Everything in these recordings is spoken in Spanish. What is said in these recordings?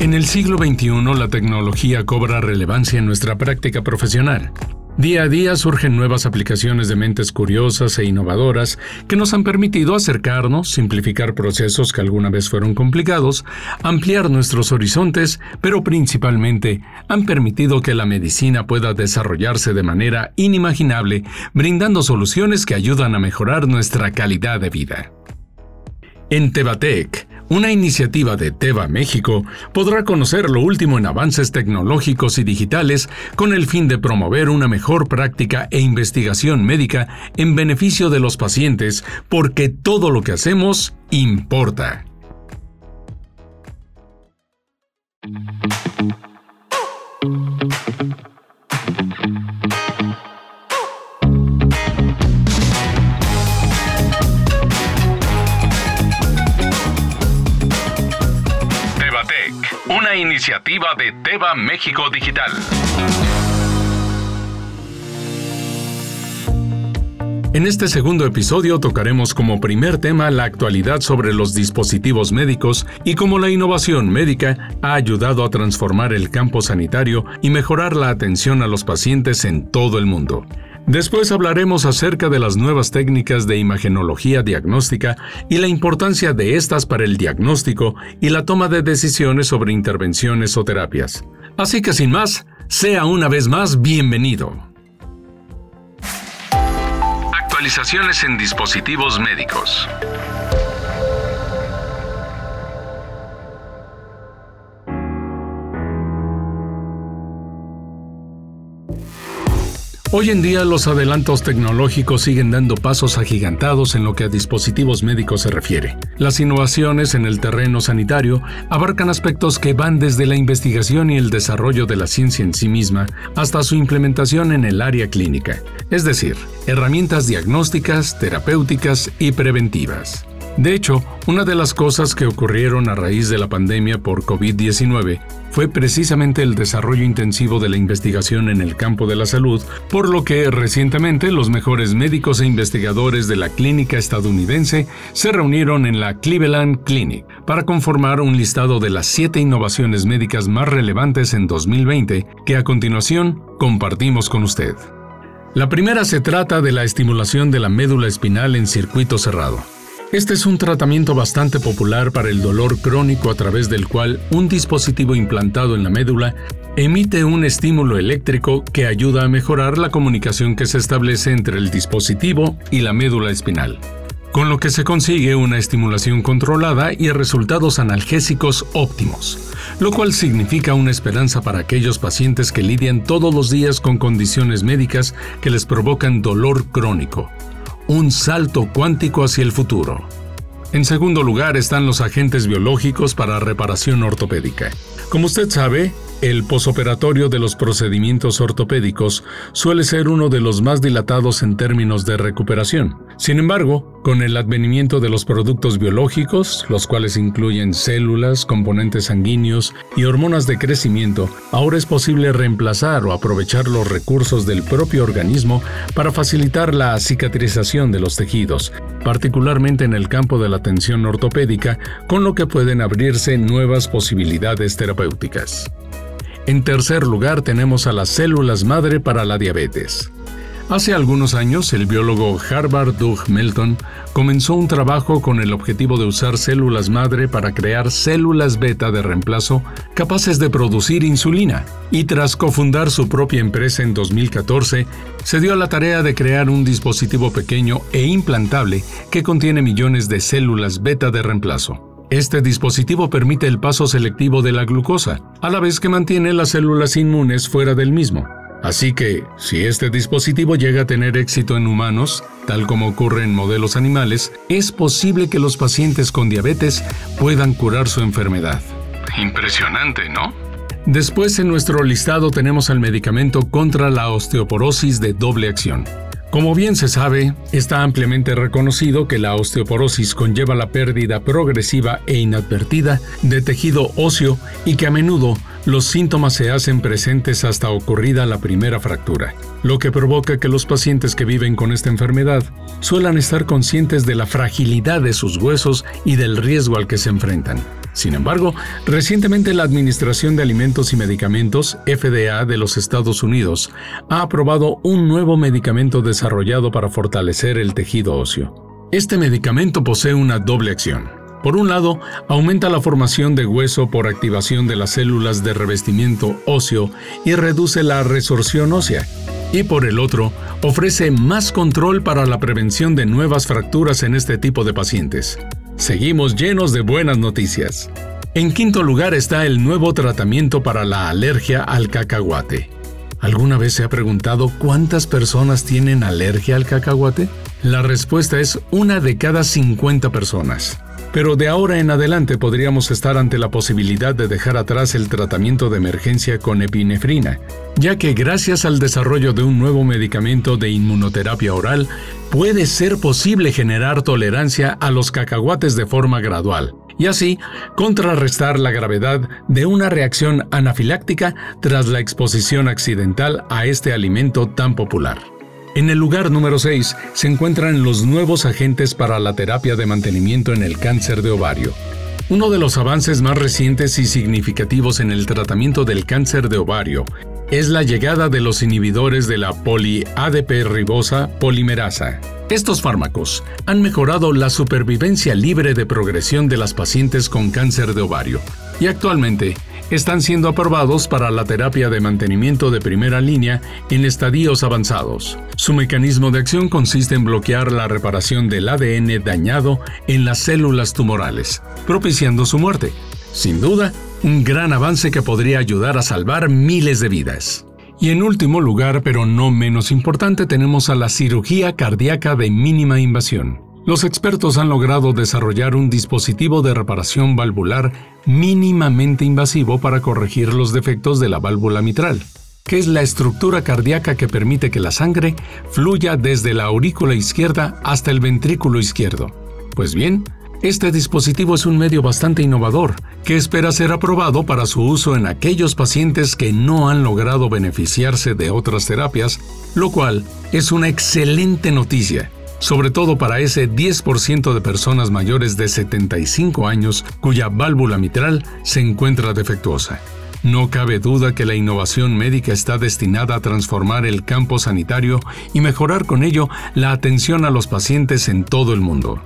En el siglo XXI la tecnología cobra relevancia en nuestra práctica profesional. Día a día surgen nuevas aplicaciones de mentes curiosas e innovadoras que nos han permitido acercarnos, simplificar procesos que alguna vez fueron complicados, ampliar nuestros horizontes, pero principalmente han permitido que la medicina pueda desarrollarse de manera inimaginable, brindando soluciones que ayudan a mejorar nuestra calidad de vida. En Tebatec, una iniciativa de Teva México, podrá conocer lo último en avances tecnológicos y digitales con el fin de promover una mejor práctica e investigación médica en beneficio de los pacientes, porque todo lo que hacemos importa. De Teva México Digital. En este segundo episodio tocaremos como primer tema la actualidad sobre los dispositivos médicos y cómo la innovación médica ha ayudado a transformar el campo sanitario y mejorar la atención a los pacientes en todo el mundo. Después hablaremos acerca de las nuevas técnicas de imagenología diagnóstica y la importancia de estas para el diagnóstico y la toma de decisiones sobre intervenciones o terapias. Así que sin más, sea una vez más bienvenido. Actualizaciones en dispositivos médicos. Hoy en día los adelantos tecnológicos siguen dando pasos agigantados en lo que a dispositivos médicos se refiere. Las innovaciones en el terreno sanitario abarcan aspectos que van desde la investigación y el desarrollo de la ciencia en sí misma hasta su implementación en el área clínica, es decir, herramientas diagnósticas, terapéuticas y preventivas. De hecho, una de las cosas que ocurrieron a raíz de la pandemia por COVID-19 fue precisamente el desarrollo intensivo de la investigación en el campo de la salud, por lo que recientemente los mejores médicos e investigadores de la clínica estadounidense se reunieron en la Cleveland Clinic para conformar un listado de las siete innovaciones médicas más relevantes en 2020 que a continuación compartimos con usted. La primera se trata de la estimulación de la médula espinal en circuito cerrado. Este es un tratamiento bastante popular para el dolor crónico a través del cual un dispositivo implantado en la médula emite un estímulo eléctrico que ayuda a mejorar la comunicación que se establece entre el dispositivo y la médula espinal, con lo que se consigue una estimulación controlada y resultados analgésicos óptimos, lo cual significa una esperanza para aquellos pacientes que lidian todos los días con condiciones médicas que les provocan dolor crónico un salto cuántico hacia el futuro. En segundo lugar están los agentes biológicos para reparación ortopédica. Como usted sabe, el posoperatorio de los procedimientos ortopédicos suele ser uno de los más dilatados en términos de recuperación. Sin embargo, con el advenimiento de los productos biológicos, los cuales incluyen células, componentes sanguíneos y hormonas de crecimiento, ahora es posible reemplazar o aprovechar los recursos del propio organismo para facilitar la cicatrización de los tejidos, particularmente en el campo de la atención ortopédica, con lo que pueden abrirse nuevas posibilidades terapéuticas. En tercer lugar tenemos a las células madre para la diabetes. Hace algunos años, el biólogo Harvard Doug Melton comenzó un trabajo con el objetivo de usar células madre para crear células beta de reemplazo capaces de producir insulina. Y tras cofundar su propia empresa en 2014, se dio a la tarea de crear un dispositivo pequeño e implantable que contiene millones de células beta de reemplazo. Este dispositivo permite el paso selectivo de la glucosa, a la vez que mantiene las células inmunes fuera del mismo. Así que, si este dispositivo llega a tener éxito en humanos, tal como ocurre en modelos animales, es posible que los pacientes con diabetes puedan curar su enfermedad. Impresionante, ¿no? Después en nuestro listado tenemos el medicamento contra la osteoporosis de doble acción. Como bien se sabe, está ampliamente reconocido que la osteoporosis conlleva la pérdida progresiva e inadvertida de tejido óseo y que a menudo los síntomas se hacen presentes hasta ocurrida la primera fractura, lo que provoca que los pacientes que viven con esta enfermedad suelan estar conscientes de la fragilidad de sus huesos y del riesgo al que se enfrentan. Sin embargo, recientemente la Administración de Alimentos y Medicamentos, FDA de los Estados Unidos, ha aprobado un nuevo medicamento desarrollado para fortalecer el tejido óseo. Este medicamento posee una doble acción. Por un lado, aumenta la formación de hueso por activación de las células de revestimiento óseo y reduce la resorción ósea. Y por el otro, ofrece más control para la prevención de nuevas fracturas en este tipo de pacientes. Seguimos llenos de buenas noticias. En quinto lugar está el nuevo tratamiento para la alergia al cacahuate. ¿Alguna vez se ha preguntado cuántas personas tienen alergia al cacahuate? La respuesta es una de cada 50 personas. Pero de ahora en adelante podríamos estar ante la posibilidad de dejar atrás el tratamiento de emergencia con epinefrina, ya que gracias al desarrollo de un nuevo medicamento de inmunoterapia oral, puede ser posible generar tolerancia a los cacahuates de forma gradual, y así contrarrestar la gravedad de una reacción anafiláctica tras la exposición accidental a este alimento tan popular. En el lugar número 6 se encuentran los nuevos agentes para la terapia de mantenimiento en el cáncer de ovario. Uno de los avances más recientes y significativos en el tratamiento del cáncer de ovario es la llegada de los inhibidores de la poli-ADP ribosa polimerasa. Estos fármacos han mejorado la supervivencia libre de progresión de las pacientes con cáncer de ovario y actualmente están siendo aprobados para la terapia de mantenimiento de primera línea en estadios avanzados. Su mecanismo de acción consiste en bloquear la reparación del ADN dañado en las células tumorales, propiciando su muerte. Sin duda, un gran avance que podría ayudar a salvar miles de vidas. Y en último lugar, pero no menos importante, tenemos a la cirugía cardíaca de mínima invasión. Los expertos han logrado desarrollar un dispositivo de reparación valvular mínimamente invasivo para corregir los defectos de la válvula mitral, que es la estructura cardíaca que permite que la sangre fluya desde la aurícula izquierda hasta el ventrículo izquierdo. Pues bien, este dispositivo es un medio bastante innovador, que espera ser aprobado para su uso en aquellos pacientes que no han logrado beneficiarse de otras terapias, lo cual es una excelente noticia sobre todo para ese 10% de personas mayores de 75 años cuya válvula mitral se encuentra defectuosa. No cabe duda que la innovación médica está destinada a transformar el campo sanitario y mejorar con ello la atención a los pacientes en todo el mundo.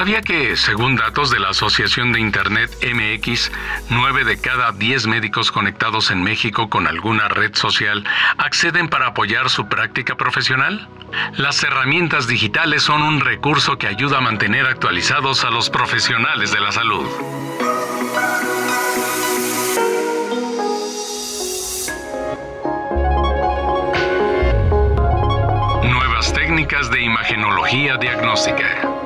¿Sabía que, según datos de la Asociación de Internet MX, 9 de cada 10 médicos conectados en México con alguna red social acceden para apoyar su práctica profesional? Las herramientas digitales son un recurso que ayuda a mantener actualizados a los profesionales de la salud. Nuevas técnicas de imagenología diagnóstica.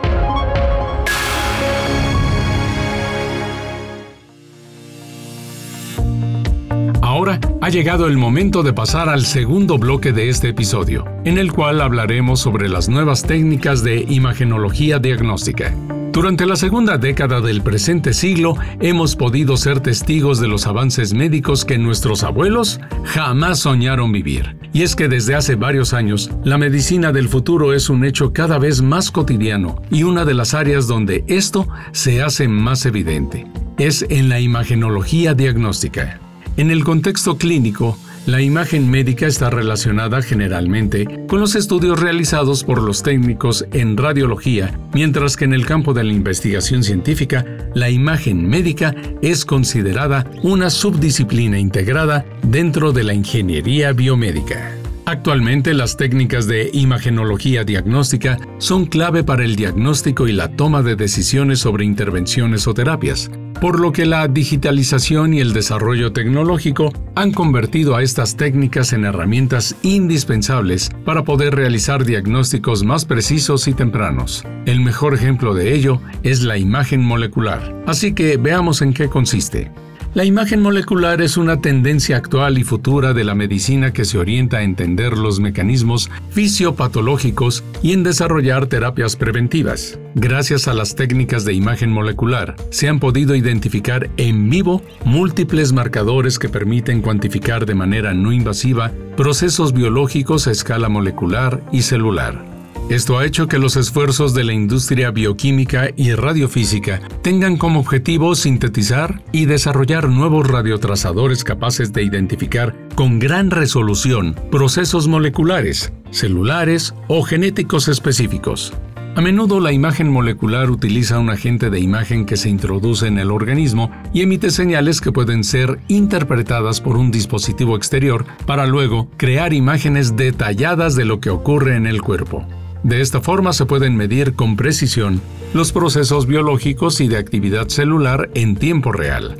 Ha llegado el momento de pasar al segundo bloque de este episodio, en el cual hablaremos sobre las nuevas técnicas de imagenología diagnóstica. Durante la segunda década del presente siglo hemos podido ser testigos de los avances médicos que nuestros abuelos jamás soñaron vivir. Y es que desde hace varios años, la medicina del futuro es un hecho cada vez más cotidiano y una de las áreas donde esto se hace más evidente es en la imagenología diagnóstica. En el contexto clínico, la imagen médica está relacionada generalmente con los estudios realizados por los técnicos en radiología, mientras que en el campo de la investigación científica, la imagen médica es considerada una subdisciplina integrada dentro de la ingeniería biomédica. Actualmente las técnicas de imagenología diagnóstica son clave para el diagnóstico y la toma de decisiones sobre intervenciones o terapias, por lo que la digitalización y el desarrollo tecnológico han convertido a estas técnicas en herramientas indispensables para poder realizar diagnósticos más precisos y tempranos. El mejor ejemplo de ello es la imagen molecular, así que veamos en qué consiste. La imagen molecular es una tendencia actual y futura de la medicina que se orienta a entender los mecanismos fisiopatológicos y en desarrollar terapias preventivas. Gracias a las técnicas de imagen molecular, se han podido identificar en vivo múltiples marcadores que permiten cuantificar de manera no invasiva procesos biológicos a escala molecular y celular. Esto ha hecho que los esfuerzos de la industria bioquímica y radiofísica tengan como objetivo sintetizar y desarrollar nuevos radiotrazadores capaces de identificar con gran resolución procesos moleculares, celulares o genéticos específicos. A menudo la imagen molecular utiliza un agente de imagen que se introduce en el organismo y emite señales que pueden ser interpretadas por un dispositivo exterior para luego crear imágenes detalladas de lo que ocurre en el cuerpo. De esta forma se pueden medir con precisión los procesos biológicos y de actividad celular en tiempo real.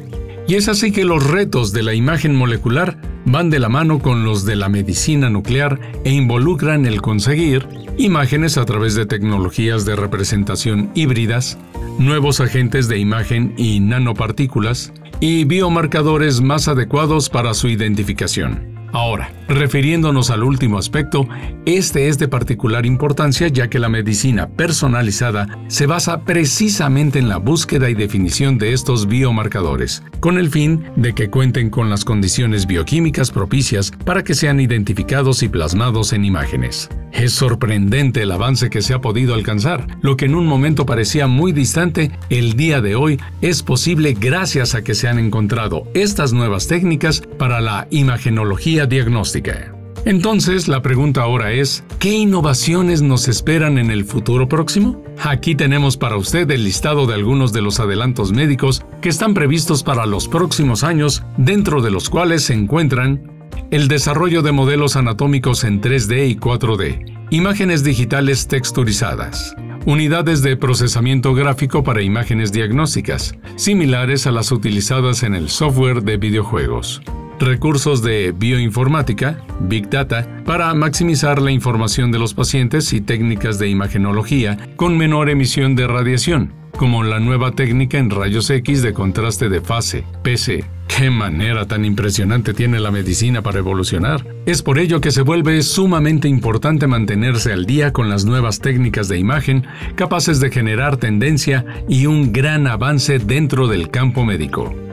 Y es así que los retos de la imagen molecular van de la mano con los de la medicina nuclear e involucran el conseguir imágenes a través de tecnologías de representación híbridas, nuevos agentes de imagen y nanopartículas, y biomarcadores más adecuados para su identificación. Ahora, refiriéndonos al último aspecto, este es de particular importancia ya que la medicina personalizada se basa precisamente en la búsqueda y definición de estos biomarcadores, con el fin de que cuenten con las condiciones bioquímicas propicias para que sean identificados y plasmados en imágenes. Es sorprendente el avance que se ha podido alcanzar. Lo que en un momento parecía muy distante, el día de hoy es posible gracias a que se han encontrado estas nuevas técnicas para la imagenología diagnóstica. Entonces, la pregunta ahora es, ¿qué innovaciones nos esperan en el futuro próximo? Aquí tenemos para usted el listado de algunos de los adelantos médicos que están previstos para los próximos años, dentro de los cuales se encuentran el desarrollo de modelos anatómicos en 3D y 4D, imágenes digitales texturizadas, unidades de procesamiento gráfico para imágenes diagnósticas, similares a las utilizadas en el software de videojuegos, recursos de bioinformática, Big Data, para maximizar la información de los pacientes y técnicas de imagenología con menor emisión de radiación, como la nueva técnica en rayos X de contraste de fase, PC, Qué manera tan impresionante tiene la medicina para evolucionar. Es por ello que se vuelve sumamente importante mantenerse al día con las nuevas técnicas de imagen capaces de generar tendencia y un gran avance dentro del campo médico.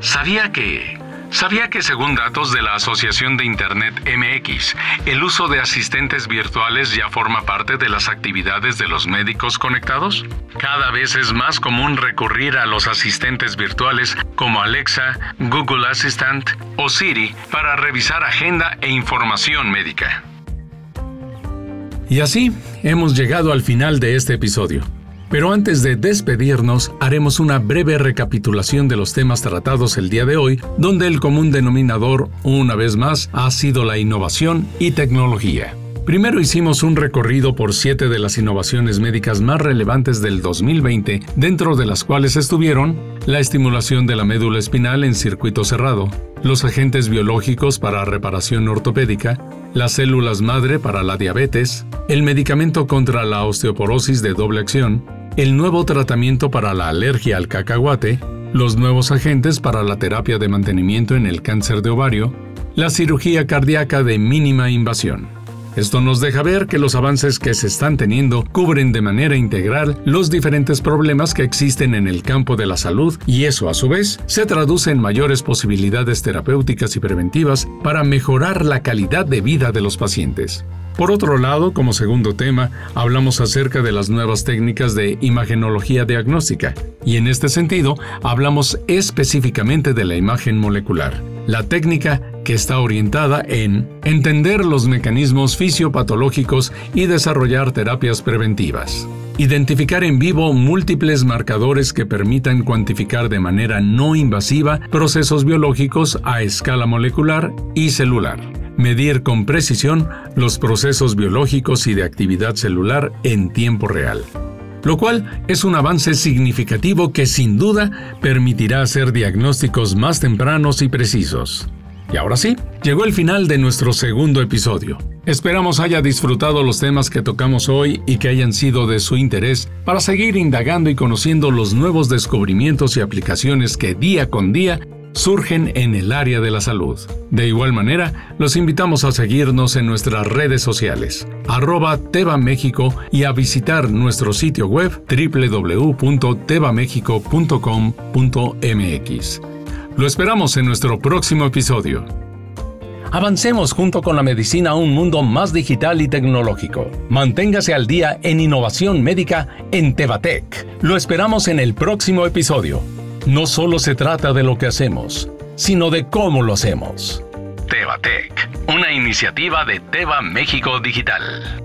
¿Sabía que ¿Sabía que según datos de la Asociación de Internet MX, el uso de asistentes virtuales ya forma parte de las actividades de los médicos conectados? Cada vez es más común recurrir a los asistentes virtuales como Alexa, Google Assistant o Siri para revisar agenda e información médica. Y así hemos llegado al final de este episodio. Pero antes de despedirnos, haremos una breve recapitulación de los temas tratados el día de hoy, donde el común denominador, una vez más, ha sido la innovación y tecnología. Primero hicimos un recorrido por siete de las innovaciones médicas más relevantes del 2020, dentro de las cuales estuvieron la estimulación de la médula espinal en circuito cerrado, los agentes biológicos para reparación ortopédica, las células madre para la diabetes, el medicamento contra la osteoporosis de doble acción, el nuevo tratamiento para la alergia al cacahuate, los nuevos agentes para la terapia de mantenimiento en el cáncer de ovario, la cirugía cardíaca de mínima invasión. Esto nos deja ver que los avances que se están teniendo cubren de manera integral los diferentes problemas que existen en el campo de la salud y eso a su vez se traduce en mayores posibilidades terapéuticas y preventivas para mejorar la calidad de vida de los pacientes. Por otro lado, como segundo tema, hablamos acerca de las nuevas técnicas de imagenología diagnóstica, y en este sentido hablamos específicamente de la imagen molecular, la técnica que está orientada en entender los mecanismos fisiopatológicos y desarrollar terapias preventivas. Identificar en vivo múltiples marcadores que permitan cuantificar de manera no invasiva procesos biológicos a escala molecular y celular medir con precisión los procesos biológicos y de actividad celular en tiempo real, lo cual es un avance significativo que sin duda permitirá hacer diagnósticos más tempranos y precisos. Y ahora sí, llegó el final de nuestro segundo episodio. Esperamos haya disfrutado los temas que tocamos hoy y que hayan sido de su interés para seguir indagando y conociendo los nuevos descubrimientos y aplicaciones que día con día surgen en el área de la salud. De igual manera, los invitamos a seguirnos en nuestras redes sociales, arroba Teba México y a visitar nuestro sitio web www.tebamexico.com.mx. Lo esperamos en nuestro próximo episodio. Avancemos junto con la medicina a un mundo más digital y tecnológico. Manténgase al día en innovación médica en Tevatec. Lo esperamos en el próximo episodio. No solo se trata de lo que hacemos, sino de cómo lo hacemos. Tevatec, una iniciativa de Teva México Digital.